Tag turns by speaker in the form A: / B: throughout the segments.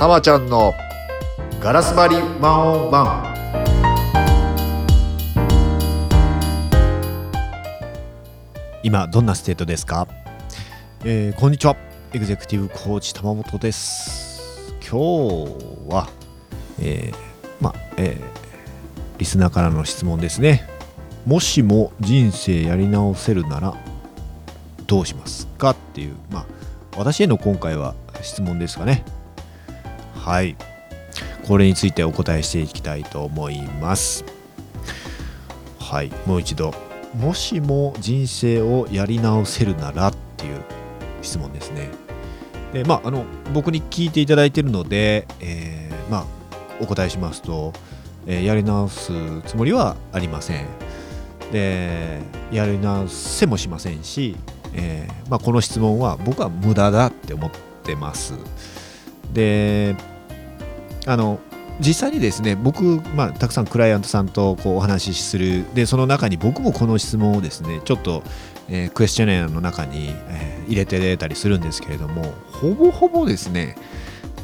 A: たまちゃんのガラス張りワンオンワン。
B: 今どんなステートですか、えーこんにちは。エグゼクティブコーチ玉本です。今日は、えーまあえーリスナーからの質問ですね。もしも人生やり直せるならどうしますか？っていうまあ私への今回は質問ですかね。はいこれについてお答えしていきたいと思いますはいもう一度もしも人生をやり直せるならっていう質問ですね。でまあ、あの僕に聞いていただいてるので、えーまあ、お答えしますと、えーやり直すつもりはありません。でやり直せもしませんし、えーまあ、この質問は僕は無駄だって思ってます。であの実際にですね僕、まあ、たくさんクライアントさんとこうお話しする。でその中に僕もこの質問をですねちょっと、えークエスチョネアの中に、えー入れて出たりするんですけれどもほぼほぼですね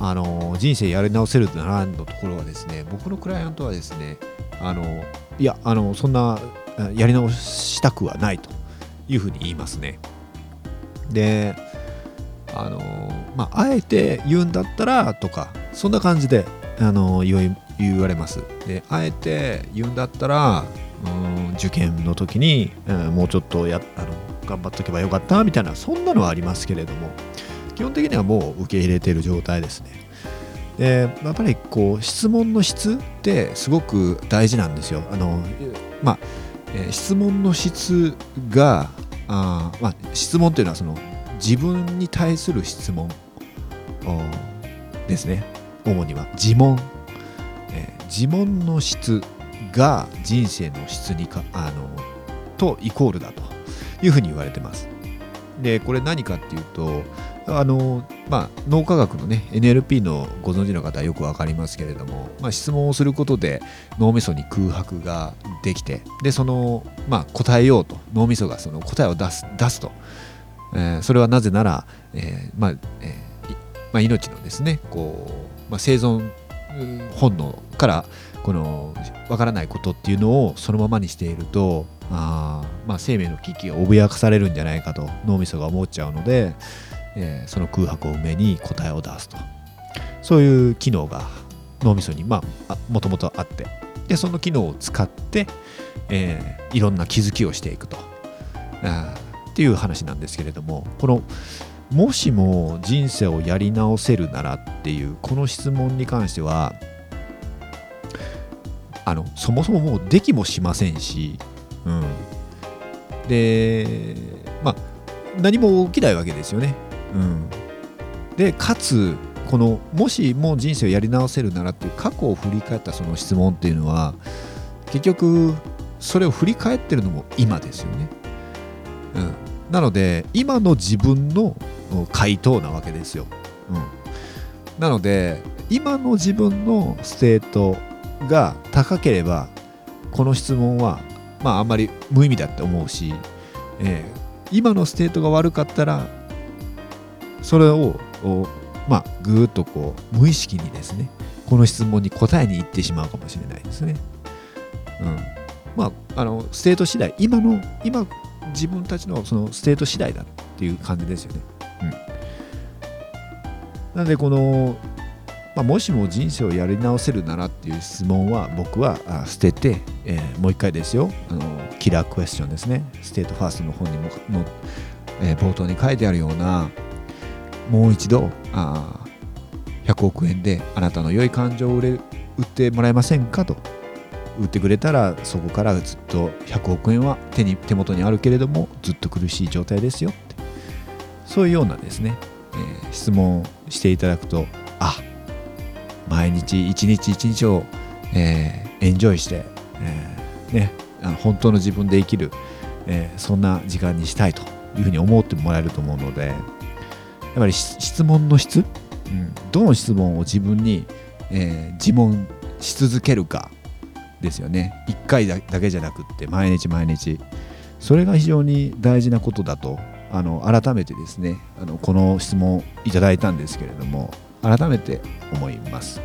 B: あの人生やり直せるならのところはですね僕のクライアントはですねあのいやあのそんなやり直したくはないというふうに言いますね。であのまああえて言うんだったらとかそんな感じであの言われます。であえて言うんだったらうん受験の時に、うんもうちょっとやあの頑張っとけばよかったみたいなそんなのはありますけれども基本的にはもう受け入れている状態ですね。でやっぱりこう質問の質ってすごく大事なんですよ。あのまあ、質問の質があ、まあ、質問というのはその自分に対する質問。ですね。主には。自問、えー自問の質が人生の質にかあのとイコールだと。いうふうに言われてます。でこれ何かっていうとあの、まあ、脳科学のね NLP のご存知の方はよくわかりますけれども、まあ、質問をすることで脳みそに空白ができてでその、まあ、答えようと。脳みそがその答えを出す出すと、えーそれはなぜなら、えーまあえーまあ、命のですねこう、まあ、生存本能からこのわからないことっていうのをそのままにしているとあ、まあ、生命の危機が脅かされるんじゃないかと脳みそが思っちゃうので、えーその空白を埋めに答えを出すと。そういう機能が脳みそにまもともとあって。でその機能を使って、えーいろんな気づきをしていくと。あっていう話なんですけれどもこのもしも人生をやり直せるならっていうこの質問に関してはあのそもそももうできもしませんし、うん、でまあ何も起きないわけですよね。うん、でかつこのもしも人生をやり直せるならっていう過去を振り返ったその質問っていうのは結局それを振り返ってるのも今ですよね。うん、なので今の自分の回答なわけですよ。うん、なので今の自分のステートが高ければこの質問はまああんまり無意味だって思うし、えー今のステートが悪かったらそれをまあぐーっとこう無意識にですねこの質問に答えに行ってしまうかもしれないですね。うん、まああのステート次第今の今自分たちのそのステート次第だっていう感じですよね。うん、なのでこの、まあ、もしも人生をやり直せるならっていう質問は僕はあ捨てて、えーもう一回ですよ。あのキラークエスチョンですね。ステートファーストの本にもの、えー冒頭に書いてあるようなもう一度あー100億円であなたの良い感情を売れ売ってもらえませんかと売ってくれたらそこからずっと100億円は手に手元にあるけれどもずっと苦しい状態ですよって。そういうようなですね、えー質問していただくとあ毎日一日一日を、えーエンジョイして、えーね、本当の自分で生きる、えーそんな時間にしたいというふうに思ってもらえると思うのでやっぱり質問の質、うん、どの質問を自分に、えー自問し続けるかですよね。1回だけじゃなくって毎日毎日。それが非常に大事なことだとあの改めてですねあのこの質問いただいたんですけれども改めて思います。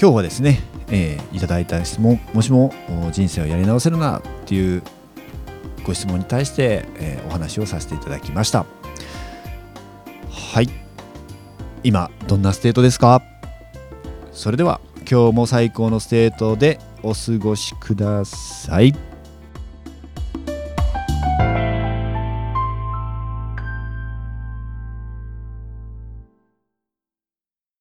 B: 今日はですね、えーいただいた質問もしも人生をやり直せるならっていうご質問に対して、えーお話をさせていただきました。はい。今どんなステートですか？それでは今日も最高のステートでお過ごしください。